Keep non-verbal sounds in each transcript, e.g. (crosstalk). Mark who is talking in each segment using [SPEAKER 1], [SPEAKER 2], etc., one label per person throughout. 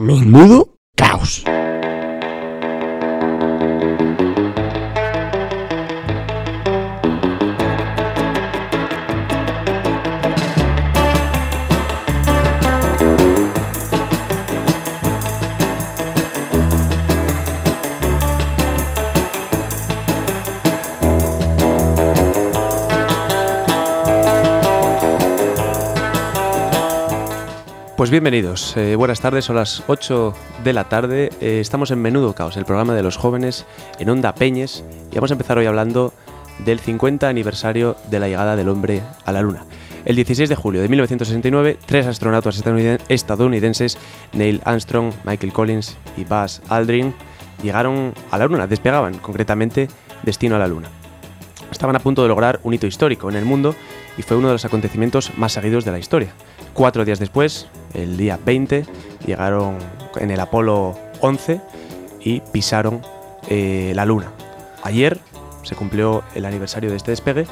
[SPEAKER 1] Menudo caos.
[SPEAKER 2] Bienvenidos, eh, buenas tardes, son las 8 de la tarde, eh, estamos en Menudo Caos, el programa de los jóvenes en Onda Peñes y vamos a empezar hoy hablando del 50 aniversario de la llegada del hombre a la Luna. El 16 de julio de 1969, tres astronautas estadouniden- estadounidenses, Neil Armstrong, Michael Collins y Buzz Aldrin, llegaron a la Luna, despegaban concretamente destino a la Luna. Estaban a punto de lograr un hito histórico en el mundo y fue uno de los acontecimientos más seguidos de la historia. Cuatro días después, el día 20, llegaron en el Apolo 11 y pisaron eh, la Luna. Ayer se cumplió el aniversario de este despegue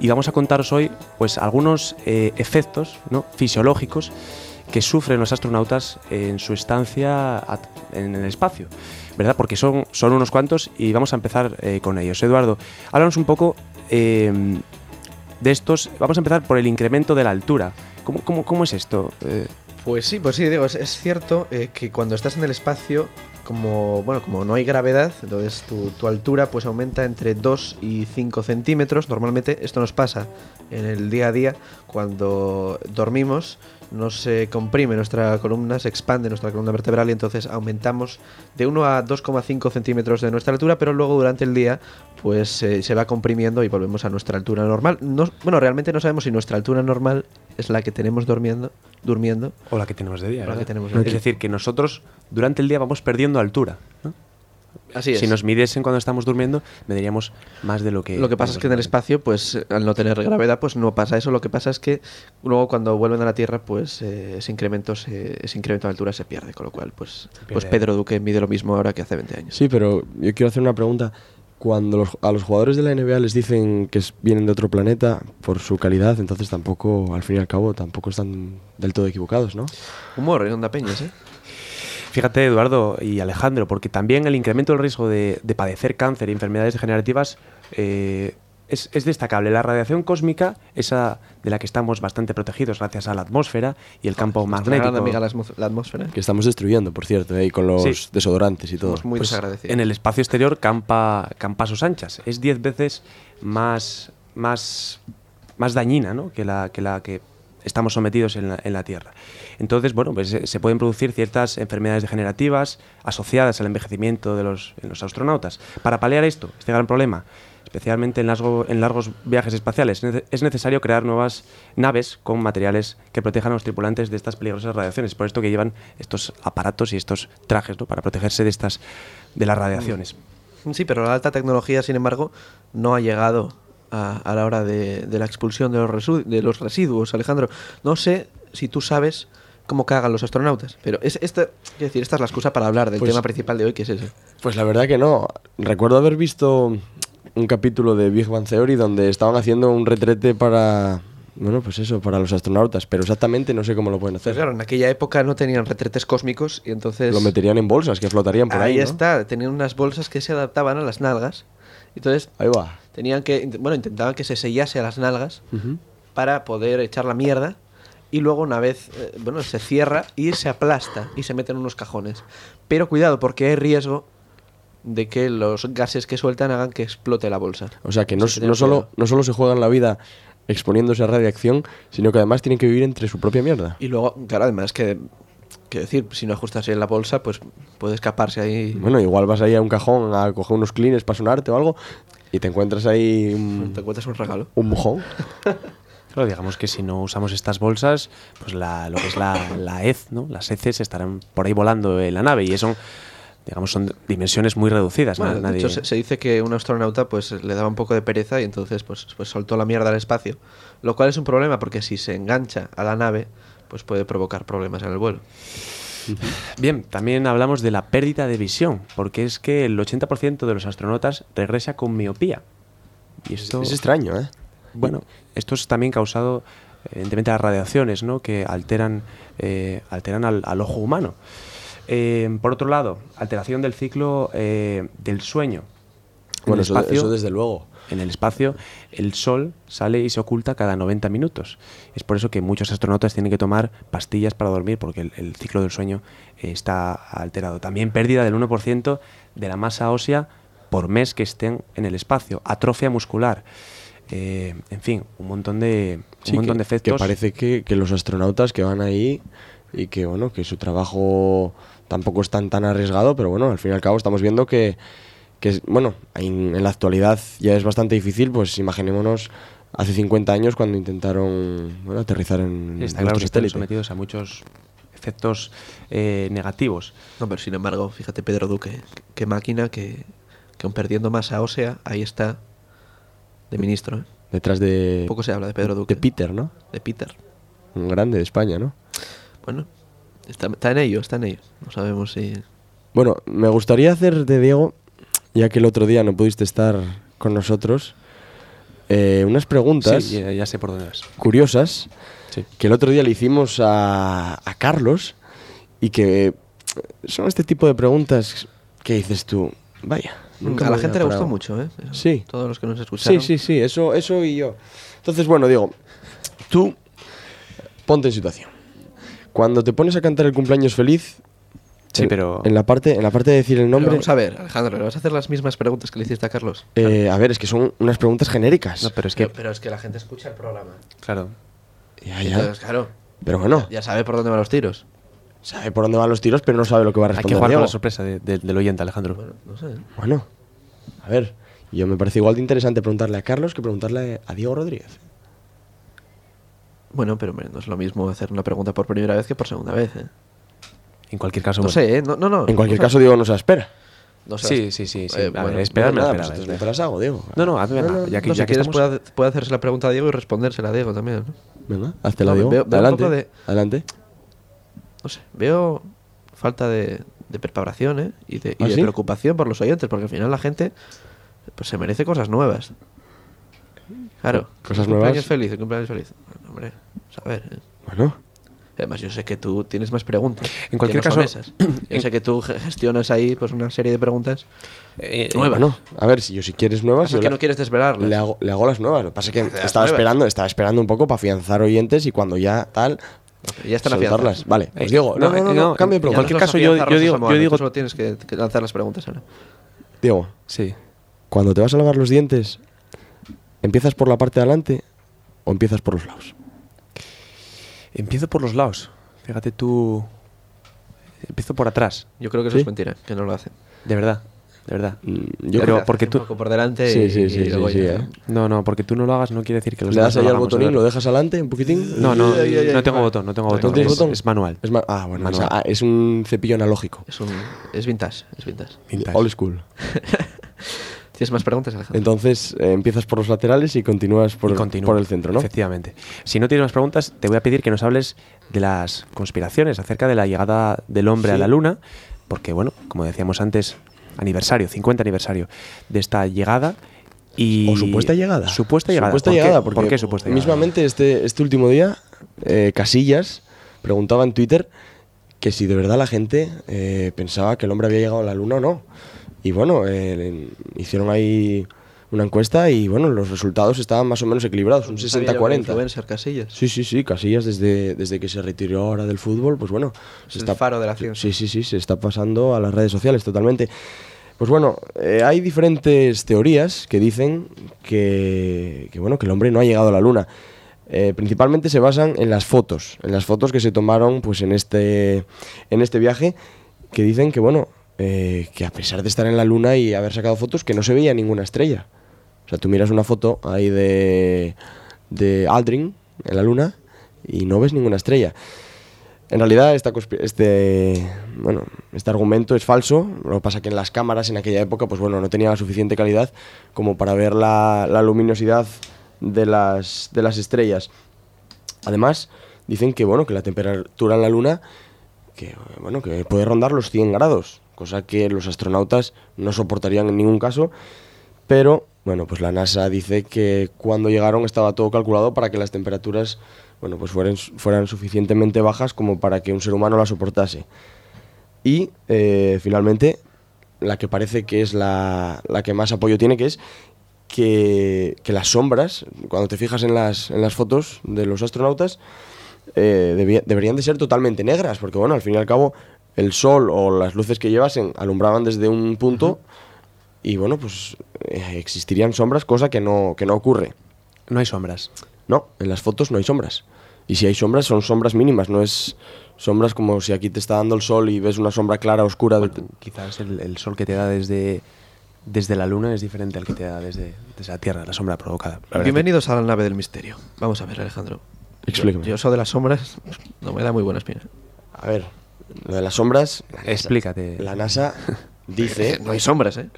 [SPEAKER 2] y vamos a contaros hoy pues, algunos eh, efectos ¿no? fisiológicos que sufren los astronautas en su estancia en el espacio, ¿verdad? Porque son, son unos cuantos y vamos a empezar eh, con ellos. Eduardo, háblanos un poco eh, de estos. Vamos a empezar por el incremento de la altura. ¿Cómo, cómo, cómo es esto?
[SPEAKER 3] Pues sí, pues sí, digo, es, cierto eh, que cuando estás en el espacio, como bueno, como no hay gravedad, entonces tu, tu altura pues aumenta entre 2 y 5 centímetros. Normalmente esto nos pasa en el día a día cuando dormimos, no se comprime nuestra columna, se expande nuestra columna vertebral y entonces aumentamos de 1 a 2,5 centímetros de nuestra altura, pero luego durante el día pues eh, se va comprimiendo y volvemos a nuestra altura normal. No, bueno, realmente no sabemos si nuestra altura normal es la que tenemos durmiendo, durmiendo
[SPEAKER 2] o la que tenemos de día.
[SPEAKER 3] O la
[SPEAKER 2] ¿verdad?
[SPEAKER 3] que tenemos de
[SPEAKER 2] es
[SPEAKER 3] día.
[SPEAKER 2] decir, que nosotros durante el día vamos perdiendo altura. ¿no?
[SPEAKER 3] Así es.
[SPEAKER 2] Si nos midiesen cuando estamos durmiendo, mediríamos más de lo que.
[SPEAKER 3] lo que pasa es que en el espacio, pues eh, al no tener gravedad, pues no pasa eso. Lo que pasa es que luego cuando vuelven a la Tierra, pues eh, ese incremento se- ese incremento de altura se pierde. Con lo cual, pues, pues. Pedro Duque mide lo mismo ahora que hace 20 años.
[SPEAKER 1] Sí, pero yo quiero hacer una pregunta. Cuando los- a los jugadores de la NBA les dicen que vienen de otro planeta por su calidad, entonces tampoco, al fin y al cabo, tampoco están del todo equivocados, ¿no?
[SPEAKER 3] Humor en Onda Peñas, ¿eh?
[SPEAKER 2] Fíjate, Eduardo y Alejandro, porque también el incremento del riesgo de, de padecer cáncer y enfermedades degenerativas eh, es, es destacable. La radiación cósmica, esa de la que estamos bastante protegidos gracias a la atmósfera y el campo magnético.
[SPEAKER 3] amiga la atmósfera.
[SPEAKER 1] Que estamos destruyendo, por cierto, ¿eh? y con los
[SPEAKER 2] Sí.
[SPEAKER 1] desodorantes y todo.
[SPEAKER 3] Somos muy
[SPEAKER 2] pues,
[SPEAKER 3] desagradecidos.
[SPEAKER 2] en el espacio exterior campa, campa a sus anchas. Es 10 veces más, más, más dañina ¿no? que, la, que la que estamos sometidos en la, en la Tierra. Entonces, bueno, pues eh, se pueden producir ciertas enfermedades degenerativas asociadas al envejecimiento de los, en los astronautas. Para paliar esto, este gran problema, especialmente en, largo- en largos viajes espaciales, es necesario crear nuevas naves con materiales que protejan a los tripulantes de estas peligrosas radiaciones. Por esto que llevan estos aparatos y estos trajes ¿no? para protegerse de estas de las radiaciones.
[SPEAKER 3] Sí, pero la alta tecnología, sin embargo, no ha llegado a, a la hora de, de la expulsión de los, de los residuos, Alejandro. No sé si tú sabes cómo cagan los astronautas, pero es, esta, decir, esta es la excusa para hablar del
[SPEAKER 1] Pues-
[SPEAKER 3] tema principal de hoy, que es ese.
[SPEAKER 1] Pues la verdad que no. Recuerdo haber visto un capítulo de Big Bang Theory donde estaban haciendo un retrete para... Bueno, pues eso, para los astronautas, pero exactamente no sé cómo lo pueden
[SPEAKER 3] Pues
[SPEAKER 1] hacer.
[SPEAKER 3] claro, en aquella época no tenían retretes cósmicos y entonces...
[SPEAKER 1] Lo meterían en bolsas que flotarían por ahí,
[SPEAKER 3] ahí
[SPEAKER 1] ¿no?
[SPEAKER 3] está, tenían unas bolsas que se adaptaban a las nalgas. Entonces
[SPEAKER 1] Ahí va.
[SPEAKER 3] tenían que, bueno, intentaban que se sellase a las nalgas para poder echar la mierda y luego una vez, eh, bueno, se cierra y se aplasta y se mete en unos cajones. Pero cuidado porque hay riesgo de que los gases que sueltan hagan que explote la bolsa.
[SPEAKER 1] O sea que no, no solo, no solo se juegan la vida exponiéndose a radiación, sino que además tienen que vivir entre su propia mierda.
[SPEAKER 3] Y luego, claro, además que, que decir, si no ajustas bien la bolsa, pues puede escaparse ahí.
[SPEAKER 1] Bueno, igual vas ahí a un cajón a coger unos cleans para sonarte o algo y te encuentras ahí un, (laughs)
[SPEAKER 3] Te encuentras un regalo.
[SPEAKER 1] un mojón. (laughs)
[SPEAKER 2] Claro, digamos que si no usamos estas bolsas, pues la, lo que es la, la hez, ¿no? Las heces estarán por ahí volando en la nave y eso, digamos, son dimensiones muy reducidas.
[SPEAKER 3] Bueno,
[SPEAKER 2] na-
[SPEAKER 3] de
[SPEAKER 2] nadie-
[SPEAKER 3] hecho, se, se dice que un astronauta pues le daba un poco de pereza y entonces pues, pues soltó la mierda al espacio. Lo cual es un problema porque si se engancha a la nave, pues puede provocar problemas en el vuelo.
[SPEAKER 2] Bien, también hablamos de la pérdida de visión, porque es que el 80% de los astronautas regresa con miopía. Y esto,
[SPEAKER 1] Es extraño, ¿eh?
[SPEAKER 2] bueno, esto es también causado, evidentemente, las radiaciones, ¿no? Que alteran, eh, alteran al, al ojo humano. Eh, por otro lado, alteración del ciclo eh, del sueño. En
[SPEAKER 1] Bueno,
[SPEAKER 2] el
[SPEAKER 1] eso,
[SPEAKER 2] espacio-
[SPEAKER 1] eso desde luego.
[SPEAKER 2] En el espacio, el sol sale y se oculta cada 90 minutos. Es por eso que muchos astronautas tienen que tomar pastillas para dormir, porque el, el ciclo del sueño eh, está alterado. También pérdida del 1% de la masa ósea por mes que estén en el espacio. Atrofia muscular. Eh, en fin, un montón de, un
[SPEAKER 1] Sí,
[SPEAKER 2] montón
[SPEAKER 1] que,
[SPEAKER 2] de efectos.
[SPEAKER 1] que parece que, que los astronautas que van ahí y que bueno que su trabajo tampoco es tan tan arriesgado, pero bueno, al fin y al cabo estamos viendo que, que bueno, en, en la actualidad ya es bastante difícil, pues imaginémonos hace 50 años cuando intentaron bueno, aterrizar en
[SPEAKER 2] Está claro
[SPEAKER 1] nuestro
[SPEAKER 2] que están sometidos a muchos efectos eh, negativos.
[SPEAKER 3] No, pero sin embargo, fíjate Pedro Duque, qué máquina que, que aun perdiendo masa ósea, ahí está de ministro. ¿eh?
[SPEAKER 1] Detrás de,
[SPEAKER 3] Poco se habla de Pedro Duque.
[SPEAKER 1] de Peter, ¿no?
[SPEAKER 3] De Peter.
[SPEAKER 1] Un grande de España, ¿no?
[SPEAKER 3] Bueno, está, está en ello, está en ello. No sabemos si...
[SPEAKER 1] Bueno, me gustaría hacer de Diego, ya que el otro día no pudiste estar con nosotros, eh, unas preguntas
[SPEAKER 2] Sí, ya, ya sé por dónde vas.
[SPEAKER 1] curiosas
[SPEAKER 2] Sí.
[SPEAKER 1] que el otro día le hicimos a, a Carlos y que son este tipo de preguntas que dices tú, vaya. nunca
[SPEAKER 3] a la gente le gustó
[SPEAKER 1] parado".
[SPEAKER 3] mucho, ¿eh?
[SPEAKER 1] Sí.
[SPEAKER 3] Todos los que nos
[SPEAKER 1] Sí,
[SPEAKER 3] escucharon.
[SPEAKER 1] sí, sí, eso, eso y yo. Entonces, bueno, Diego, tú ponte en situación. Cuando te pones a cantar el cumpleaños feliz,
[SPEAKER 2] Sí,
[SPEAKER 1] en,
[SPEAKER 2] pero-
[SPEAKER 1] en la parte, en la parte de decir el
[SPEAKER 3] Pero
[SPEAKER 1] nombre,
[SPEAKER 3] Vamos a ver, Alejandro, ¿le vas a hacer las mismas preguntas que le hiciste a Carlos?
[SPEAKER 1] eh, a ver, es que son unas preguntas genéricas.
[SPEAKER 2] No, pero es que,
[SPEAKER 3] Pero, pero es que la gente escucha el programa.
[SPEAKER 2] claro,
[SPEAKER 1] Ya, ya.
[SPEAKER 3] Entonces, claro,
[SPEAKER 1] Pero bueno,
[SPEAKER 3] ya sabe por dónde van los tiros.
[SPEAKER 1] sabe por dónde van los tiros, pero no sabe lo que va a
[SPEAKER 2] hay
[SPEAKER 1] responder.
[SPEAKER 2] que jugar con la sorpresa de- de- del oyente, Alejandro.
[SPEAKER 3] Bueno, no sé.
[SPEAKER 1] Bueno, a ver, yo me parece igual de interesante preguntarle a Carlos que preguntarle a Diego Rodríguez.
[SPEAKER 3] Bueno, pero hombre, no es lo mismo hacer una pregunta por primera vez que por segunda vez, ¿eh?
[SPEAKER 2] En cualquier caso,
[SPEAKER 3] No
[SPEAKER 2] bueno.
[SPEAKER 3] sé, ¿eh? No, no, no.
[SPEAKER 1] En cualquier caso, Diego no se la espera.
[SPEAKER 3] No sé.
[SPEAKER 2] Sí, sí, sí. sí.
[SPEAKER 3] Eh,
[SPEAKER 2] a ver,
[SPEAKER 3] bueno,
[SPEAKER 2] esperarme,
[SPEAKER 1] Nada,
[SPEAKER 2] esperarme,
[SPEAKER 1] pues las hago, Diego.
[SPEAKER 2] No, no, hazme
[SPEAKER 1] No,
[SPEAKER 2] ya que,
[SPEAKER 3] No,
[SPEAKER 2] ya
[SPEAKER 3] si
[SPEAKER 2] que
[SPEAKER 3] quieres
[SPEAKER 2] estamos...
[SPEAKER 3] puede, puede hacerse la pregunta a Diego y respondérsela a Diego también, ¿no?
[SPEAKER 1] Venga, háztela,
[SPEAKER 3] No,
[SPEAKER 1] Diego.
[SPEAKER 3] veo- veo
[SPEAKER 1] adelante,
[SPEAKER 3] de-
[SPEAKER 1] adelante.
[SPEAKER 3] No sé, veo falta de, de preparación, ¿eh? Y de, y
[SPEAKER 1] ¿Ah,
[SPEAKER 3] de
[SPEAKER 1] sí?
[SPEAKER 3] preocupación por los oyentes, porque al final la gente pues se merece cosas nuevas. Claro.
[SPEAKER 1] Cosas
[SPEAKER 3] cumpleaños
[SPEAKER 1] nuevas.
[SPEAKER 3] feliz, el cumpleaños feliz. Bueno, hombre, a ver. ¿eh?
[SPEAKER 1] Bueno,
[SPEAKER 3] Además, yo sé que tú tienes más preguntas.
[SPEAKER 2] En cualquier
[SPEAKER 3] que no
[SPEAKER 2] caso-
[SPEAKER 3] esas. Yo sé que tú ge- gestionas ahí pues una serie de preguntas
[SPEAKER 2] Eh,
[SPEAKER 3] nuevas.
[SPEAKER 1] bueno, a ver, si yo si quieres nuevas, yo
[SPEAKER 3] que
[SPEAKER 1] la-
[SPEAKER 3] no quieres desvelarlas.
[SPEAKER 1] le, hago, le hago las nuevas. Lo que pasa es que estaba
[SPEAKER 3] nuevas.
[SPEAKER 1] esperando, estaba esperando un poco para afianzar oyentes y cuando ya tal,
[SPEAKER 3] ya están afianzadas.
[SPEAKER 1] Vale, pues
[SPEAKER 2] Eh,
[SPEAKER 1] Diego, no,
[SPEAKER 2] no,
[SPEAKER 1] no, no,
[SPEAKER 2] eh,
[SPEAKER 1] no,
[SPEAKER 2] no,
[SPEAKER 1] cambio de
[SPEAKER 2] en
[SPEAKER 1] pregunta.
[SPEAKER 2] cualquier
[SPEAKER 3] vas a
[SPEAKER 2] caso, yo- yo
[SPEAKER 3] los
[SPEAKER 2] digo- yo digo-
[SPEAKER 3] solo tienes que, que lanzar las preguntas ahora.
[SPEAKER 1] Diego,
[SPEAKER 2] Sí.
[SPEAKER 1] cuando te vas a lavar los dientes, ¿empiezas por la parte de adelante o empiezas por los lados?
[SPEAKER 2] Empiezo por los lados. Fíjate tú... Empiezo por atrás.
[SPEAKER 3] Yo creo que eso
[SPEAKER 1] ¿Sí?
[SPEAKER 3] es mentira, que no lo hacen.
[SPEAKER 2] De verdad. De verdad.
[SPEAKER 1] Mm, Yo creo
[SPEAKER 2] porque
[SPEAKER 3] un
[SPEAKER 2] tú-
[SPEAKER 3] poco por delante
[SPEAKER 1] Sí,
[SPEAKER 3] y,
[SPEAKER 1] sí, sí,
[SPEAKER 3] y luego
[SPEAKER 1] sí, sí,
[SPEAKER 3] ya-
[SPEAKER 1] ¿eh?
[SPEAKER 2] No, no, porque tú no lo hagas no quiere decir que los
[SPEAKER 1] Le das ahí
[SPEAKER 2] lo
[SPEAKER 1] al botonín, lo dejas adelante un poquitín.
[SPEAKER 2] No, no,
[SPEAKER 3] Ay, ay, ay,
[SPEAKER 2] no tengo
[SPEAKER 3] ay.
[SPEAKER 2] botón, no tengo
[SPEAKER 3] ¿No
[SPEAKER 2] botón.
[SPEAKER 1] tienes
[SPEAKER 2] es,
[SPEAKER 1] botón?
[SPEAKER 2] es manual.
[SPEAKER 1] Es, ma- ah, bueno,
[SPEAKER 2] Manual.
[SPEAKER 1] o sea, ah, es un cepillo analógico.
[SPEAKER 3] Es, un, es vintage, es vintage.
[SPEAKER 2] Vintage.
[SPEAKER 1] Old school. (laughs)
[SPEAKER 3] ¿Tienes más preguntas, Alejandro?
[SPEAKER 1] Entonces eh, empiezas por los laterales y continúas por,
[SPEAKER 2] Y continúo.
[SPEAKER 1] por el centro, ¿no?
[SPEAKER 2] Efectivamente. Si no tienes más preguntas, te voy a pedir que nos hables de las conspiraciones acerca de la llegada del hombre a la luna, porque, bueno, como decíamos antes, aniversario, 50 aniversario de esta llegada. Y
[SPEAKER 1] O supuesta llegada.
[SPEAKER 2] Supuesta llegada.
[SPEAKER 1] Supuesta
[SPEAKER 2] ¿Por qué?
[SPEAKER 1] llegada, porque
[SPEAKER 2] ¿Por qué supuesta llegada?
[SPEAKER 1] mismamente este, este último día, eh, Casillas preguntaba en Twitter que si de verdad la gente eh, pensaba que el hombre había llegado a la luna o no. Y bueno, eh, hicieron ahí una encuesta y bueno, los resultados estaban más o menos equilibrados, un
[SPEAKER 3] No sabía yo que era
[SPEAKER 1] 60-40.
[SPEAKER 3] Influencer Casillas.
[SPEAKER 1] Sí, sí, sí, Casillas desde, desde que se retiró ahora del fútbol, pues bueno,
[SPEAKER 3] Es el faro de la ciencia.
[SPEAKER 1] Sí, sí, sí, se está pasando a las redes sociales totalmente. Pues bueno, eh, hay diferentes teorías que dicen que, que, bueno, que el hombre no ha llegado a la luna. Eh, principalmente se basan en las fotos, en las fotos que se tomaron pues en este, en este viaje, que dicen que bueno, eh, que a pesar de estar en la luna y haber sacado fotos, que no se veía ninguna estrella. O sea, tú miras una foto ahí de, de Aldrin en la luna y no ves ninguna estrella. En realidad esta este, bueno, este argumento es falso, lo que pasa es que en las cámaras en aquella época pues bueno, no tenía la suficiente calidad como para ver la, la luminosidad de las, de las estrellas. Además, dicen que bueno, que la temperatura en la luna que bueno, que puede rondar los 100 grados, cosa que los astronautas no soportarían en ningún caso, pero bueno, pues la NASA dice que cuando llegaron estaba todo calculado para que las temperaturas bueno, pues fueran, fueran suficientemente bajas como para que un ser humano la soportase. Y eh, finalmente, la que parece que es la, la que más apoyo tiene, que es que, las sombras, cuando te fijas en las, en las fotos de los astronautas, eh, deberían de ser totalmente negras, porque bueno, al fin y al cabo el sol o las luces que llevasen alumbraban desde un punto y bueno, pues eh, existirían sombras, cosa que no, que no ocurre.
[SPEAKER 2] No hay sombras.
[SPEAKER 1] No, en las fotos no hay sombras. Y si hay sombras, son sombras mínimas, no es sombras como si aquí te está dando el sol y ves una sombra clara, oscura. de-
[SPEAKER 2] Quizás el, el sol que te da desde, desde la luna es diferente al que te da desde, desde la Tierra, la sombra provocada. La
[SPEAKER 3] Bienvenidos a la nave del misterio. Vamos a ver, Alejandro.
[SPEAKER 1] Explícame.
[SPEAKER 3] Yo, yo eso de las sombras no me da muy buena espina.
[SPEAKER 1] A ver, lo de las sombras, la
[SPEAKER 2] que-
[SPEAKER 1] NASA-
[SPEAKER 2] Explícate.
[SPEAKER 1] la NASA dice... (laughs)
[SPEAKER 3] No hay sombras, ¿eh?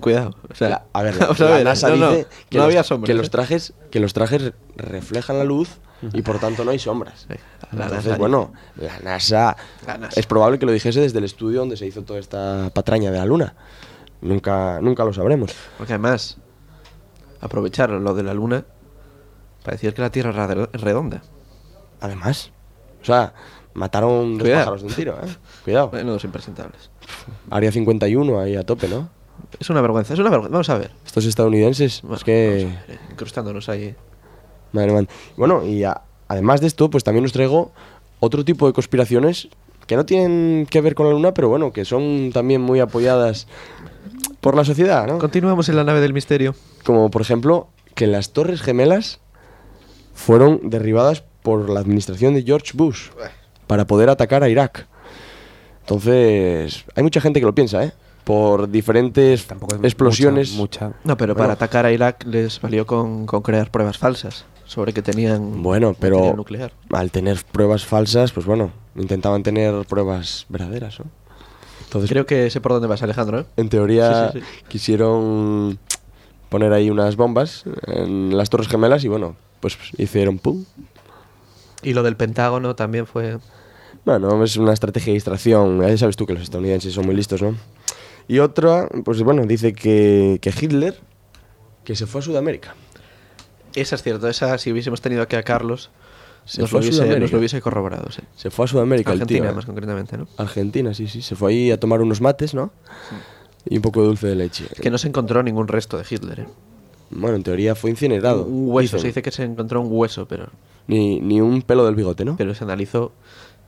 [SPEAKER 3] Cuidado. O sea,
[SPEAKER 1] La- a ver, (laughs) la,
[SPEAKER 3] a ver,
[SPEAKER 1] NASA
[SPEAKER 3] no, no,
[SPEAKER 1] dice que,
[SPEAKER 3] no
[SPEAKER 1] los,
[SPEAKER 3] había sombras.
[SPEAKER 1] que los
[SPEAKER 3] ¿eh?
[SPEAKER 1] trajes que los trajes reflejan la luz y por tanto no hay sombras. Entonces,
[SPEAKER 3] NASA-
[SPEAKER 1] bueno, la NASA,
[SPEAKER 3] La NASA.
[SPEAKER 1] es probable que lo dijese desde el estudio donde se hizo toda esta patraña de la Luna. Nunca, nunca lo sabremos.
[SPEAKER 3] Porque además, aprovechar lo de la luna para decir que la Tierra es redonda.
[SPEAKER 1] Además, o sea, mataron dos
[SPEAKER 3] Cuidado.
[SPEAKER 1] pájaros de un tiro, ¿eh? Cuidado.
[SPEAKER 3] Bueno, dos impresentables.
[SPEAKER 1] Área 51 ahí a tope, ¿no?
[SPEAKER 3] Es una vergüenza, es una vergüenza. Vamos a ver.
[SPEAKER 1] Estos estadounidenses,
[SPEAKER 3] Bueno,
[SPEAKER 1] es que...
[SPEAKER 3] vamos a ver, eh, incrustándonos ahí.
[SPEAKER 1] Madre mía. Bueno, y a- además de esto, pues también os traigo otro tipo de conspiraciones que no tienen que ver con la luna, pero bueno, que son también muy apoyadas por la sociedad, ¿no?
[SPEAKER 3] Continuamos en la nave del misterio.
[SPEAKER 1] Como por ejemplo, que las Torres Gemelas fueron derribadas por la administración de George Bush para poder atacar a Irak. Entonces, hay mucha gente que lo piensa, ¿eh? Por diferentes
[SPEAKER 2] Tampoco
[SPEAKER 1] explosiones.
[SPEAKER 2] Mucha, mucha-
[SPEAKER 3] No, pero
[SPEAKER 1] Bueno.
[SPEAKER 3] para atacar a Irak les valió con, con crear pruebas falsas sobre que tenían
[SPEAKER 1] Bueno, pero
[SPEAKER 3] material nuclear.
[SPEAKER 1] al tener pruebas falsas, pues bueno, intentaban tener pruebas verdaderas, ¿no? Entonces,
[SPEAKER 3] Creo que sé por dónde vas, Alejandro. ¿eh?
[SPEAKER 1] en teoría
[SPEAKER 3] Sí, sí, sí.
[SPEAKER 1] quisieron poner ahí unas bombas en las Torres Gemelas y bueno, pues hicieron pum.
[SPEAKER 3] Y lo del Pentágono también fue.
[SPEAKER 1] Bueno, es una estrategia de distracción. Ya sabes tú que los estadounidenses son muy listos, ¿no? Y otra, pues bueno, dice que, que Hitler, que se fue a Sudamérica.
[SPEAKER 3] Esa es cierto, esa si hubiésemos tenido aquí a Carlos,
[SPEAKER 1] Se
[SPEAKER 3] nos,
[SPEAKER 1] fue
[SPEAKER 3] lo hubiese, nos lo hubiese corroborado. Sí.
[SPEAKER 1] Se fue a Sudamérica
[SPEAKER 3] Argentina,
[SPEAKER 1] el tío. ¿eh?
[SPEAKER 3] más concretamente, ¿no?
[SPEAKER 1] Argentina, sí, sí. Se fue ahí a tomar unos mates, ¿no? Y un poco de dulce de leche.
[SPEAKER 3] Que no se encontró ningún resto de Hitler. ¿eh?
[SPEAKER 1] Bueno, en teoría fue incinerado.
[SPEAKER 3] Un hueso,
[SPEAKER 1] dicen.
[SPEAKER 3] se dice que se encontró un hueso, pero,
[SPEAKER 1] Ni, ni un pelo del bigote, ¿no?
[SPEAKER 3] pero se analizó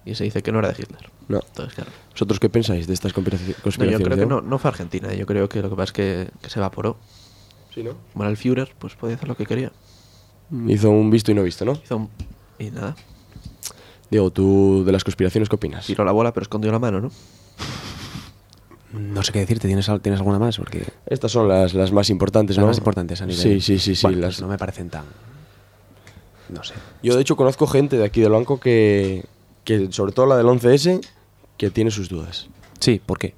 [SPEAKER 3] y se dice que no era de Hitler.
[SPEAKER 1] No.
[SPEAKER 3] Entonces, claro.
[SPEAKER 1] ¿Vosotros qué pensáis de estas conspiraci-
[SPEAKER 3] No,
[SPEAKER 1] conspiraciones?
[SPEAKER 3] yo creo que no, no fue Argentina, yo creo que lo que pasa es que, que se evaporó.
[SPEAKER 1] Sí, ¿no?
[SPEAKER 3] Como era el Führer, pues podía hacer lo que quería.
[SPEAKER 1] Hizo un visto y no visto, ¿no?
[SPEAKER 3] Hizo un... Y nada,
[SPEAKER 1] Diego, ¿tú de las conspiraciones qué opinas?
[SPEAKER 3] tiró la bola pero escondió la mano, ¿no?
[SPEAKER 2] No sé qué decirte, ¿tienes, ¿tienes alguna más? Porque
[SPEAKER 1] Estas son las, las más importantes,
[SPEAKER 2] las
[SPEAKER 1] ¿no?
[SPEAKER 2] más importantes a nivel.
[SPEAKER 1] Sí, sí, sí, sí.
[SPEAKER 2] Bueno,
[SPEAKER 1] las-
[SPEAKER 2] pues no me parecen tan. No sé.
[SPEAKER 1] Yo, de hecho, conozco gente de aquí del banco que, que, sobre todo la del 11S, que tiene sus dudas.
[SPEAKER 2] Sí, ¿por qué?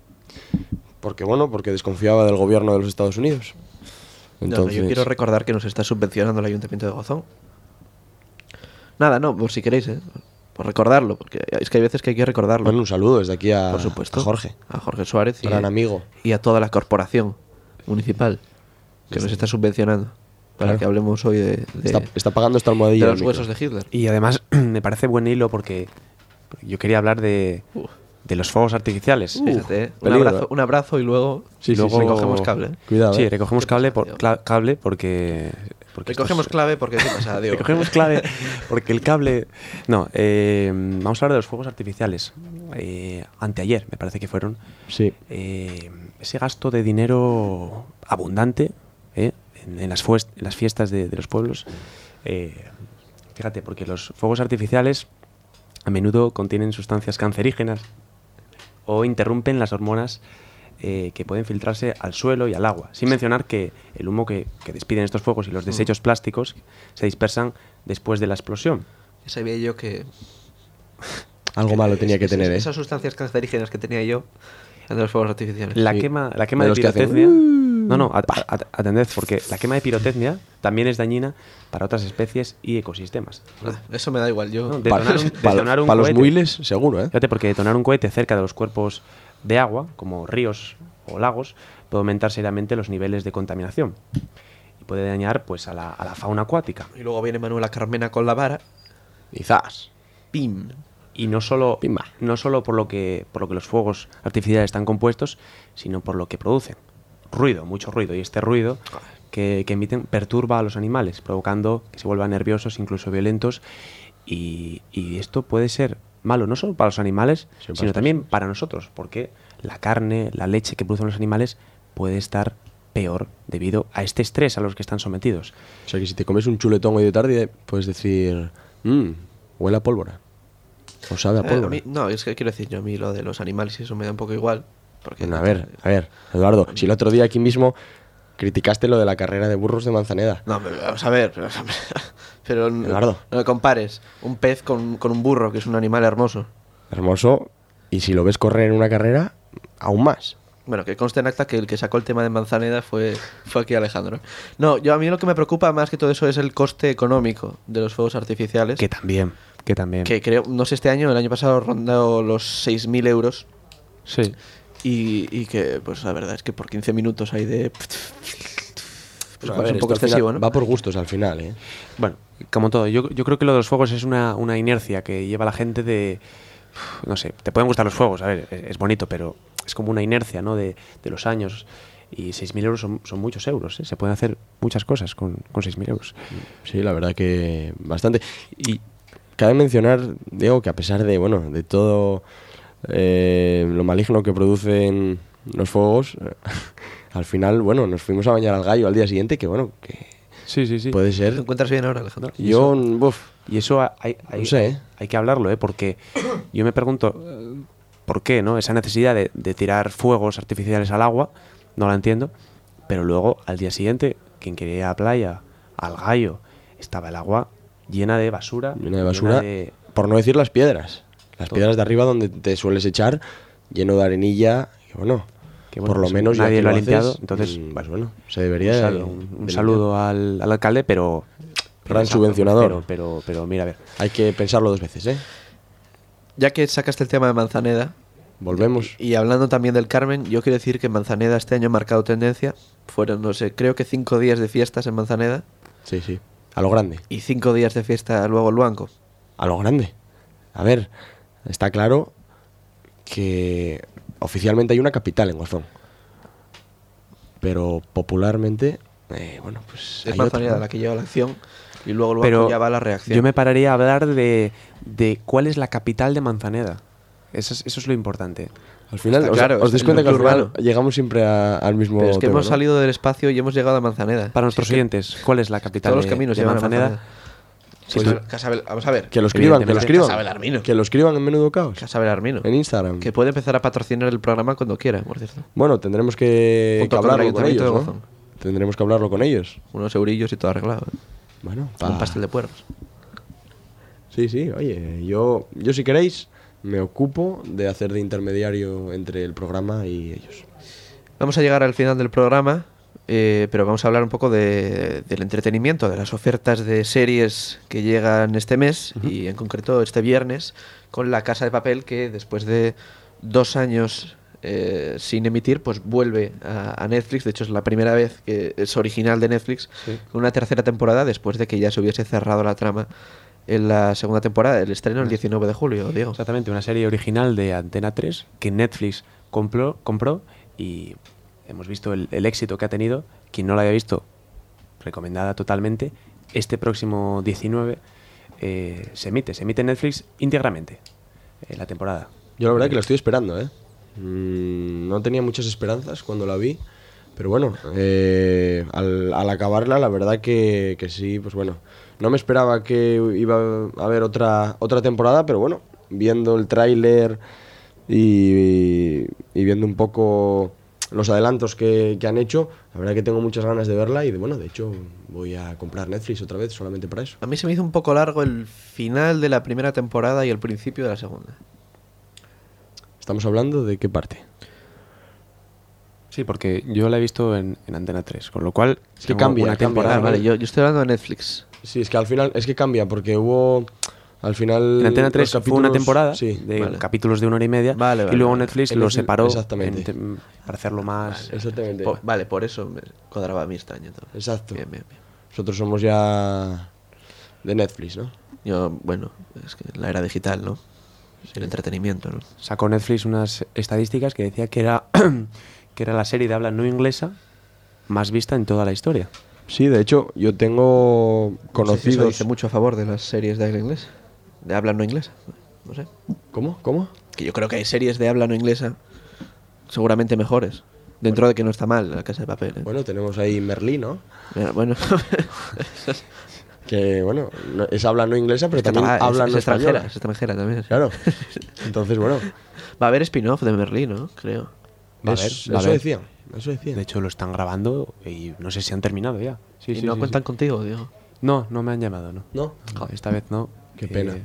[SPEAKER 1] Porque, bueno, porque desconfiaba del gobierno de los Estados Unidos.
[SPEAKER 3] No, no,
[SPEAKER 1] Entonces,
[SPEAKER 3] yo quiero recordar que nos está subvencionando el Ayuntamiento de Gozón. Nada, no, por si queréis, ¿eh? Por recordarlo, porque es que hay veces que hay que recordarlo.
[SPEAKER 1] bueno, un saludo desde aquí a,
[SPEAKER 3] por supuesto.
[SPEAKER 1] a Jorge,
[SPEAKER 3] A Jorge Suárez y,
[SPEAKER 1] gran amigo.
[SPEAKER 3] y a toda la corporación municipal que nos está subvencionando. Para
[SPEAKER 1] Claro.
[SPEAKER 3] que hablemos hoy de, de-
[SPEAKER 1] Está, está pagando esta
[SPEAKER 3] de
[SPEAKER 1] almohadilla.
[SPEAKER 3] los
[SPEAKER 1] del
[SPEAKER 3] huesos de. Hitler.
[SPEAKER 2] Y además (clears throat) me parece buen hilo porque yo quería hablar de,
[SPEAKER 3] Uf.
[SPEAKER 2] de los fuegos artificiales.
[SPEAKER 3] Fíjate, ¿eh? un, abrazo,
[SPEAKER 1] ¿eh?
[SPEAKER 3] un abrazo y luego,
[SPEAKER 1] Sí, sí,
[SPEAKER 2] luego
[SPEAKER 1] sí.
[SPEAKER 3] recogemos cable. ¿eh?
[SPEAKER 1] Cuidado.
[SPEAKER 2] Sí,
[SPEAKER 1] eh.
[SPEAKER 2] recogemos
[SPEAKER 3] ¿Qué
[SPEAKER 2] cable,
[SPEAKER 3] pasa,
[SPEAKER 2] por,
[SPEAKER 3] tío?
[SPEAKER 2] cla- cable porque...
[SPEAKER 3] Recogemos
[SPEAKER 2] es-
[SPEAKER 3] clave porque ¿qué pasa, (laughs) Diego?
[SPEAKER 2] Recogemos clave porque el cable... No, eh, vamos a hablar de los fuegos artificiales. Eh, anteayer, me parece que fueron.
[SPEAKER 1] Sí.
[SPEAKER 2] Eh, ese gasto de dinero abundante eh, en, en las fues- en las fiestas de, de los pueblos. eh, fíjate, porque los fuegos artificiales a menudo contienen sustancias cancerígenas o interrumpen las hormonas eh, que pueden filtrarse al suelo y al agua. Sin mencionar que el humo que, que despiden estos fuegos y los desechos plásticos se dispersan después de la explosión.
[SPEAKER 3] Ya sabía yo que... (laughs)
[SPEAKER 1] Algo malo
[SPEAKER 3] es-
[SPEAKER 1] tenía que
[SPEAKER 3] es-
[SPEAKER 1] tener, ¿eh?
[SPEAKER 3] Esas sustancias cancerígenas que tenía yo eran de los fuegos artificiales.
[SPEAKER 2] La
[SPEAKER 1] Sí.
[SPEAKER 2] quema, la quema
[SPEAKER 1] De
[SPEAKER 2] de,
[SPEAKER 1] los que.
[SPEAKER 2] No, no, at- at- atended, porque la quema de pirotecnia también es dañina para otras especies y ecosistemas.
[SPEAKER 3] Ah, Eso me da igual, yo...
[SPEAKER 2] No,
[SPEAKER 1] Para,
[SPEAKER 2] detonar un- detonar un
[SPEAKER 1] los
[SPEAKER 2] cohete.
[SPEAKER 1] muiles, seguro, ¿eh?
[SPEAKER 2] Fíjate, porque detonar un cohete cerca de los cuerpos de agua, como ríos o lagos, puede aumentar seriamente los niveles de contaminación y puede dañar pues, a, la, a la fauna acuática.
[SPEAKER 3] Y luego viene Manuela Carmena con la vara.
[SPEAKER 1] Quizás.
[SPEAKER 3] ¡Pim!
[SPEAKER 2] Y no solo,
[SPEAKER 1] Pimba.
[SPEAKER 2] no solo por, lo que, por lo que los fuegos artificiales están compuestos, sino por lo que producen. Ruido, mucho ruido. Y este ruido que, que emiten perturba a los animales, provocando que se vuelvan nerviosos, incluso violentos. Y, y esto puede ser malo no solo para los animales, sino también para nosotros, porque la carne, la leche que producen los animales puede estar peor debido a este estrés a los que están sometidos.
[SPEAKER 1] O sea que si te comes un chuletón hoy de tarde, puedes decir, mmm, huele a pólvora. O sabe a
[SPEAKER 3] Eh, a
[SPEAKER 1] pólvora.
[SPEAKER 3] mí- no, es que quiero decir, yo a mí lo de los animales y eso me da un poco igual. Porque
[SPEAKER 1] Bueno, a ver, a ver, Eduardo, si el otro día aquí mismo criticaste lo de la carrera de burros de Manzaneda.
[SPEAKER 3] No, pero vamos a ver. Pero, (laughs) pero no,
[SPEAKER 1] Eduardo.
[SPEAKER 3] no me compares un pez con, con un burro, que es un animal hermoso.
[SPEAKER 1] Hermoso. Y si lo ves correr en una carrera, aún más.
[SPEAKER 3] Bueno, que conste en acta que el que sacó el tema de Manzaneda fue, fue aquí Alejandro. No, yo a mí lo que me preocupa más que todo eso es el coste económico de los fuegos artificiales.
[SPEAKER 2] Que también, que también.
[SPEAKER 3] que creo, no sé, este año, el año pasado rondado los 6.000 euros.
[SPEAKER 2] Sí.
[SPEAKER 3] Y, y que, pues la verdad es que por 15 minutos hay de... (laughs) Pues
[SPEAKER 1] A ver,
[SPEAKER 3] un poco excesivo, ¿no?
[SPEAKER 1] Va por gustos al final, ¿eh?
[SPEAKER 2] Bueno, como todo, yo, yo creo que lo de los fuegos es una, una inercia que lleva a la gente de... No sé, te pueden gustar los fuegos, a ver, es, es bonito, pero es como una inercia, ¿no? De, de los años. Y 6.000 euros son, son muchos euros, ¿eh? Se pueden hacer muchas cosas con, con 6.000 euros.
[SPEAKER 1] Sí, la verdad que bastante. Y cabe mencionar, Diego, que a pesar de, bueno, de todo eh, lo maligno que producen los fuegos, eh, (laughs) al final, bueno, nos fuimos a bañar al gallo al día siguiente, que bueno, que
[SPEAKER 2] Sí, sí, sí.
[SPEAKER 1] puede
[SPEAKER 3] ¿Te
[SPEAKER 1] ser...
[SPEAKER 3] encuentras bien ahora, Alejandro?
[SPEAKER 1] Yo, buf,
[SPEAKER 2] Y eso ha- hay, hay,
[SPEAKER 1] No sé, ¿eh?
[SPEAKER 2] hay que hablarlo, ¿eh? Porque yo me pregunto, ¿por qué, no? Esa necesidad de, de tirar fuegos artificiales al agua, no la entiendo. Pero luego, al día siguiente, quien quería ir a la playa, al gallo, estaba el agua llena de basura.
[SPEAKER 1] llena de basura,
[SPEAKER 2] de-
[SPEAKER 1] por no decir las piedras. Las
[SPEAKER 2] Todo.
[SPEAKER 1] piedras de arriba donde te sueles echar, lleno de arenilla, y bueno...
[SPEAKER 2] Que bueno,
[SPEAKER 1] por lo
[SPEAKER 2] pues
[SPEAKER 1] menos ya
[SPEAKER 2] nadie
[SPEAKER 1] que
[SPEAKER 2] lo ha
[SPEAKER 1] haces,
[SPEAKER 2] limpiado, entonces,
[SPEAKER 1] mm,
[SPEAKER 2] bueno,
[SPEAKER 1] bueno, se debería
[SPEAKER 2] un, saludo, un- saludo al, al alcalde, pero...
[SPEAKER 1] Gran
[SPEAKER 2] exacto,
[SPEAKER 1] subvencionador.
[SPEAKER 2] Pero, pero, pero mira, a ver.
[SPEAKER 1] Hay que pensarlo dos veces, ¿eh?
[SPEAKER 3] Ya que sacaste el tema de Manzaneda,
[SPEAKER 1] Volvemos.
[SPEAKER 3] y hablando también del Carmen, yo quiero decir que Manzaneda este año ha marcado tendencia. Fueron, no sé, creo que cinco días de fiestas en Manzaneda
[SPEAKER 1] Sí, sí. A lo grande.
[SPEAKER 3] y cinco días de fiesta luego en Luanco.
[SPEAKER 1] A lo grande. A ver, está claro que oficialmente hay una capital en Guazón. Pero popularmente, eh, bueno, pues.
[SPEAKER 3] Es Manzaneda
[SPEAKER 1] ¿no?
[SPEAKER 3] la que lleva la acción y luego Luanco
[SPEAKER 2] Pero
[SPEAKER 3] ya va la reacción.
[SPEAKER 2] yo me pararía a hablar de, de cuál es la capital de Manzaneda. Eso es, eso es lo importante.
[SPEAKER 1] Al final,
[SPEAKER 3] Está
[SPEAKER 1] os,
[SPEAKER 3] claro,
[SPEAKER 1] os dais cuenta que al final
[SPEAKER 3] urbano.
[SPEAKER 1] llegamos siempre a- al mismo.
[SPEAKER 3] Pero es que
[SPEAKER 1] tema,
[SPEAKER 3] hemos
[SPEAKER 1] ¿no?
[SPEAKER 3] salido del espacio y hemos llegado a Manzaneda.
[SPEAKER 2] Para nuestros
[SPEAKER 3] es que
[SPEAKER 2] oyentes, ¿cuál es la capital
[SPEAKER 3] Todos los
[SPEAKER 2] de,
[SPEAKER 3] caminos
[SPEAKER 2] de
[SPEAKER 3] a
[SPEAKER 2] Manzaneda?
[SPEAKER 3] Sí,
[SPEAKER 1] Pues-
[SPEAKER 3] Casabel- vamos a ver.
[SPEAKER 1] Que lo escriban, que lo escriban.
[SPEAKER 3] Casabelarmino.
[SPEAKER 1] Que lo escriban en menudo caos.
[SPEAKER 3] Casa Belarmino.
[SPEAKER 1] En Instagram.
[SPEAKER 3] Que puede empezar a patrocinar el programa cuando quiera, por cierto.
[SPEAKER 1] Bueno, tendremos que, que
[SPEAKER 3] con
[SPEAKER 1] hablarlo con
[SPEAKER 3] Ayuntamiento
[SPEAKER 1] ellos. ¿no? Tendremos que hablarlo con ellos.
[SPEAKER 3] Unos eurillos y todo arreglado. ¿eh?
[SPEAKER 1] Bueno,
[SPEAKER 3] Un
[SPEAKER 1] pa-
[SPEAKER 3] pastel de puerros.
[SPEAKER 1] Sí, sí, oye, yo, yo si queréis me ocupo de hacer de intermediario entre el programa y ellos.
[SPEAKER 3] Vamos a llegar al final del programa, eh, pero vamos a hablar un poco de- del entretenimiento, de las ofertas de series que llegan este mes y en concreto este viernes con La Casa de Papel que después de dos años eh, sin emitir pues vuelve a, a Netflix. De hecho es la primera vez que es original de Netflix con una tercera temporada después de que ya se hubiese cerrado la trama en la segunda temporada. El estreno el 19 de julio, Diego.
[SPEAKER 2] Exactamente, una serie original de Antena 3 que Netflix compró, compró y hemos visto el, éxito que ha tenido. Quien no la haya visto, recomendada totalmente. Este próximo 19 eh, se emite, se emite Netflix íntegramente eh, la temporada.
[SPEAKER 1] Yo la verdad que la estoy esperando, ¿eh? Mm, no tenía muchas esperanzas cuando la vi, pero bueno, eh, al, acabarla la verdad que, que sí, pues bueno, no me esperaba que iba a haber otra, otra temporada, pero bueno, viendo el tráiler y, y viendo un poco los adelantos que, que han hecho, la verdad que tengo muchas ganas de verla y de, bueno, de hecho voy a comprar Netflix otra vez solamente para eso.
[SPEAKER 3] A mí se me hizo un poco largo el final de la primera temporada y el principio de la segunda.
[SPEAKER 1] Estamos hablando de qué parte.
[SPEAKER 2] Sí, porque yo la he visto en, en Antena 3, con lo cual
[SPEAKER 1] Es que cambia,
[SPEAKER 2] una
[SPEAKER 1] cambia.
[SPEAKER 2] temporada.
[SPEAKER 3] Ah, vale, yo, yo estoy hablando de Netflix.
[SPEAKER 1] Sí, es que al final, es que cambia, porque hubo al final...
[SPEAKER 2] En Antena
[SPEAKER 1] los
[SPEAKER 2] 3 fue una
[SPEAKER 1] capítulos-
[SPEAKER 2] temporada
[SPEAKER 1] Sí,
[SPEAKER 2] de
[SPEAKER 3] vale.
[SPEAKER 2] capítulos de una hora y media
[SPEAKER 3] Vale, vale,
[SPEAKER 2] y luego. Netflix lo separó
[SPEAKER 1] exactamente.
[SPEAKER 2] en para hacerlo más...
[SPEAKER 1] exactamente.
[SPEAKER 3] Po- vale, por eso me cuadraba a mí extraño. todo.
[SPEAKER 1] Exacto.
[SPEAKER 3] Bien, bien, bien.
[SPEAKER 1] Nosotros somos ya de Netflix, ¿no?
[SPEAKER 3] Yo, bueno, es que la era digital, ¿no? el entretenimiento, ¿no?
[SPEAKER 2] Sacó Netflix unas estadísticas que decía que era, (clears throat) que era la serie de habla no inglesa más vista en toda la historia.
[SPEAKER 1] Sí, de hecho, yo tengo
[SPEAKER 3] si eso
[SPEAKER 1] conocidos...
[SPEAKER 3] dice mucho a favor de las series de habla inglesa. De habla no inglesa. No sé.
[SPEAKER 1] ¿Cómo? ¿Cómo?
[SPEAKER 3] Que yo creo que hay series de habla no inglesa seguramente mejores. Dentro de que no está mal la casa de papel. ¿eh?
[SPEAKER 1] Bueno, tenemos ahí Merlí, ¿no?
[SPEAKER 3] Mira, bueno. (laughs)
[SPEAKER 1] Que, bueno, no- es habla no inglesa, pero también
[SPEAKER 3] Catalá,
[SPEAKER 1] habla
[SPEAKER 3] es,
[SPEAKER 1] no
[SPEAKER 3] es extranjera, es extranjera también. sí.
[SPEAKER 1] Claro. (laughs) Entonces, bueno,
[SPEAKER 3] Va a haber spin-off de Merlí, ¿no? Creo.
[SPEAKER 2] Va a
[SPEAKER 1] es-
[SPEAKER 2] haber,
[SPEAKER 1] eso decía. Eso decía.
[SPEAKER 2] De hecho, lo están grabando y no sé si han terminado ya. Sí,
[SPEAKER 3] y
[SPEAKER 2] sí,
[SPEAKER 3] no
[SPEAKER 2] sí,
[SPEAKER 3] cuentan
[SPEAKER 2] sí.
[SPEAKER 3] contigo, digo.
[SPEAKER 2] No, no me han llamado, ¿no.
[SPEAKER 1] ¿No?
[SPEAKER 2] Joder, esta vez no.
[SPEAKER 1] Qué
[SPEAKER 2] Eh,
[SPEAKER 1] pena.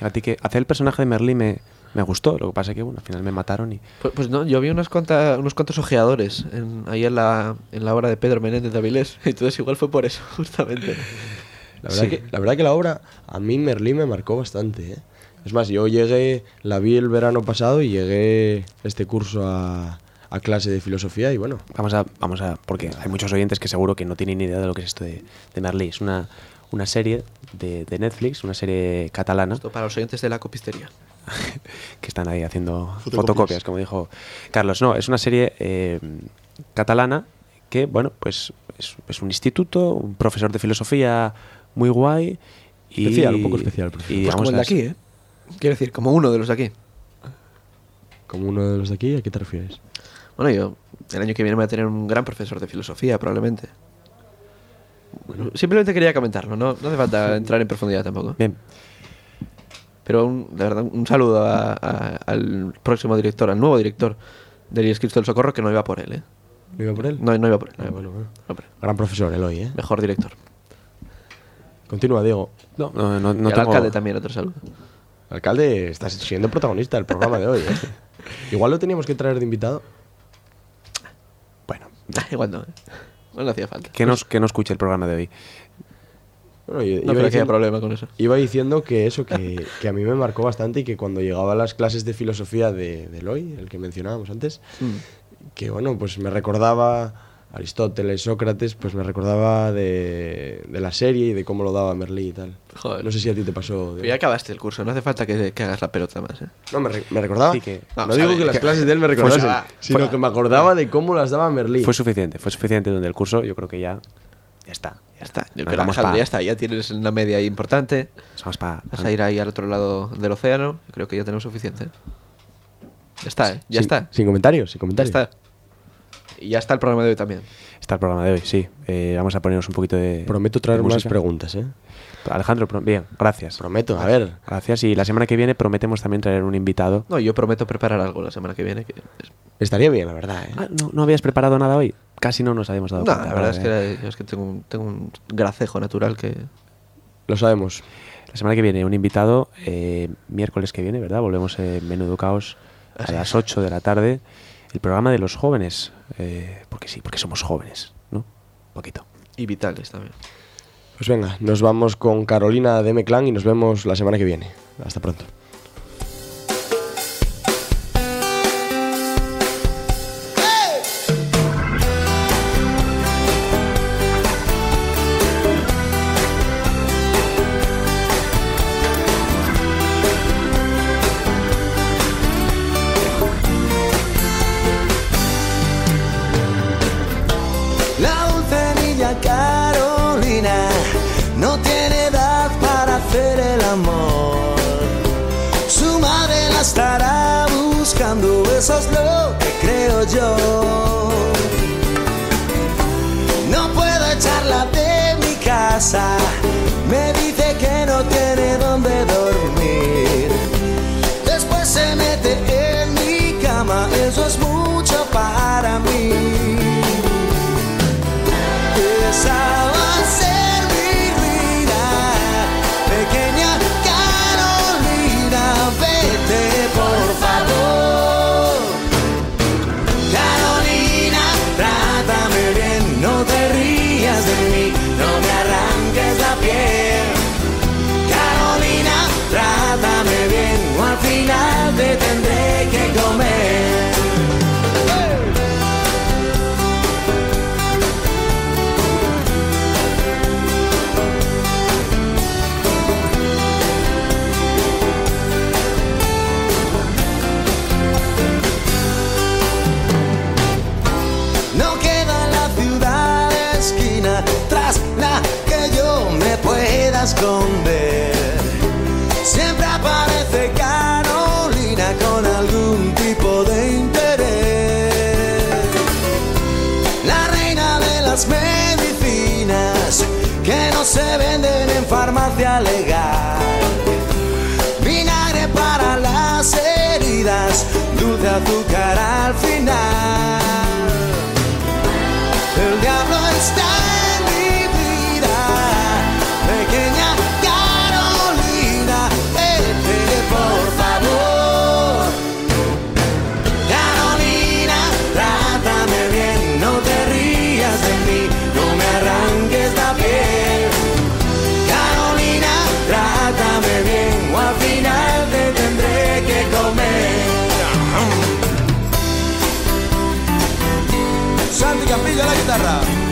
[SPEAKER 2] A ti que hacer el personaje de Merlí me, me gustó, lo que pasa que bueno, al final me mataron y
[SPEAKER 3] Pues, pues no, yo vi unas cuantas, unos cuantos ojeadores en, ahí en la, en la obra de Pedro Menéndez de Avilés. (laughs) Entonces igual fue por eso, (laughs) justamente.
[SPEAKER 1] La verdad,
[SPEAKER 2] Sí.
[SPEAKER 1] que, la verdad que la obra a mí Merlí me marcó bastante. ¿eh? Es más, yo llegué, la vi el verano pasado y llegué este curso a, a clase de filosofía y bueno,
[SPEAKER 2] vamos a vamos a porque hay muchos oyentes que seguro que no tienen ni idea de lo que es esto de, de Merlí. Es una una serie de, de Netflix, una serie catalana
[SPEAKER 3] Esto para los oyentes de la copistería. (laughs)
[SPEAKER 2] que están ahí haciendo
[SPEAKER 1] Fotocopias.
[SPEAKER 2] fotocopias, como dijo Carlos. No, es una serie eh, catalana que, bueno, pues es, es un instituto, un profesor de filosofía muy guay. Y,
[SPEAKER 1] Especial, un poco especial profesor.
[SPEAKER 2] y,
[SPEAKER 3] Pues como el de aquí, ¿eh? Quiero decir, como uno de los de aquí.
[SPEAKER 1] como uno de los de aquí, ¿a qué te refieres?
[SPEAKER 3] Bueno, yo el año que viene voy a tener un gran profesor de filosofía, probablemente. Simplemente quería comentarlo, no, no hace falta entrar en profundidad tampoco.
[SPEAKER 2] Bien,
[SPEAKER 3] Pero un- de verdad, un saludo a- a- al próximo director, al nuevo director del IES Cristo del Socorro, que no iba por él, ¿eh?
[SPEAKER 1] ¿No iba por él?
[SPEAKER 3] No, no iba por él. no
[SPEAKER 1] Ah,
[SPEAKER 3] iba por
[SPEAKER 1] bueno,
[SPEAKER 3] él.
[SPEAKER 1] bueno.
[SPEAKER 3] No por él.
[SPEAKER 1] Gran profesor, Eloy, ¿eh?
[SPEAKER 3] Mejor director.
[SPEAKER 1] Continúa, Diego.
[SPEAKER 2] no, no, no, no
[SPEAKER 3] y al
[SPEAKER 2] tengo-
[SPEAKER 3] alcalde también, otro saludo.
[SPEAKER 1] Alcalde, estás siendo protagonista del programa de hoy, ¿eh? (laughs) Igual lo teníamos que traer de invitado.
[SPEAKER 2] Bueno, (laughs)
[SPEAKER 3] Igual no, ¿eh? No hacía falta.
[SPEAKER 2] que no, que no escuche el programa de hoy.
[SPEAKER 1] Bueno, yo-
[SPEAKER 3] No
[SPEAKER 1] iba, diciendo,
[SPEAKER 3] problema con eso.
[SPEAKER 1] iba diciendo que eso, que, que a mí me marcó bastante y que cuando llegaba a las clases de filosofía de, de Eloy, el que mencionábamos antes,
[SPEAKER 3] Mm.
[SPEAKER 1] que bueno, pues me recordaba Aristóteles, Sócrates, pues me recordaba de, de la serie y de cómo lo daba Merlí y tal.
[SPEAKER 3] Joder.
[SPEAKER 1] No sé si a ti te pasó.
[SPEAKER 3] Pero ya acabaste el curso, no hace falta que, que hagas la pelota más, ¿eh?
[SPEAKER 1] No, me, re- me recordaba.
[SPEAKER 2] Sí, que-
[SPEAKER 1] no,
[SPEAKER 3] No,
[SPEAKER 1] digo que las
[SPEAKER 3] que-
[SPEAKER 1] clases de él me recordasen,
[SPEAKER 3] su-
[SPEAKER 1] sino
[SPEAKER 2] fue-
[SPEAKER 1] que me acordaba de cómo las daba Merlí.
[SPEAKER 2] Fue suficiente, fue suficiente donde el curso, yo creo que ya, ya está.
[SPEAKER 3] Ya está. Yo creo que
[SPEAKER 2] pa-
[SPEAKER 3] ya está, ya tienes una media ahí importante.
[SPEAKER 2] Vamos pa-
[SPEAKER 3] Vas a ir ahí al otro lado del océano. Yo creo que ya tenemos suficiente. ¿eh? Ya está, ¿eh? Ya
[SPEAKER 1] Sin-
[SPEAKER 3] está.
[SPEAKER 1] Sin comentarios, sin
[SPEAKER 3] Ya
[SPEAKER 1] comentarios.
[SPEAKER 3] está. Y ya está el programa de hoy también.
[SPEAKER 2] Está el programa de hoy, sí. Eh, vamos a ponernos un poquito de.
[SPEAKER 1] Prometo traer
[SPEAKER 2] de
[SPEAKER 1] más preguntas, ¿eh?
[SPEAKER 2] Alejandro, bien, gracias.
[SPEAKER 1] Prometo, a ver.
[SPEAKER 2] Gracias. Y la semana que viene prometemos también traer un invitado.
[SPEAKER 3] No, yo prometo preparar algo la semana que viene. Que es-
[SPEAKER 1] Estaría bien, la verdad, ¿eh?
[SPEAKER 2] Ah, ¿no, no habías preparado nada hoy? Casi no nos habíamos dado
[SPEAKER 3] No,
[SPEAKER 2] cuenta.
[SPEAKER 3] la verdad es
[SPEAKER 2] ¿verdad?
[SPEAKER 3] que, yo es que tengo, un, tengo un gracejo natural que...
[SPEAKER 1] Lo sabemos. (laughs)
[SPEAKER 2] La semana que viene un invitado, eh, miércoles que viene, ¿verdad? Volvemos en Menudo Caos a las
[SPEAKER 3] es.
[SPEAKER 2] 8 de la tarde. El programa de los jóvenes. eh, porque sí, porque somos jóvenes, ¿no? Un poquito.
[SPEAKER 3] Y vitales también.
[SPEAKER 1] Pues venga, nos vamos con Carolina de M-Clan y nos vemos la semana que viene. Hasta pronto.
[SPEAKER 4] Me dice que no tiene dónde dormir. Después se mete en mi cama, eso es Santi Campillo a la guitarra.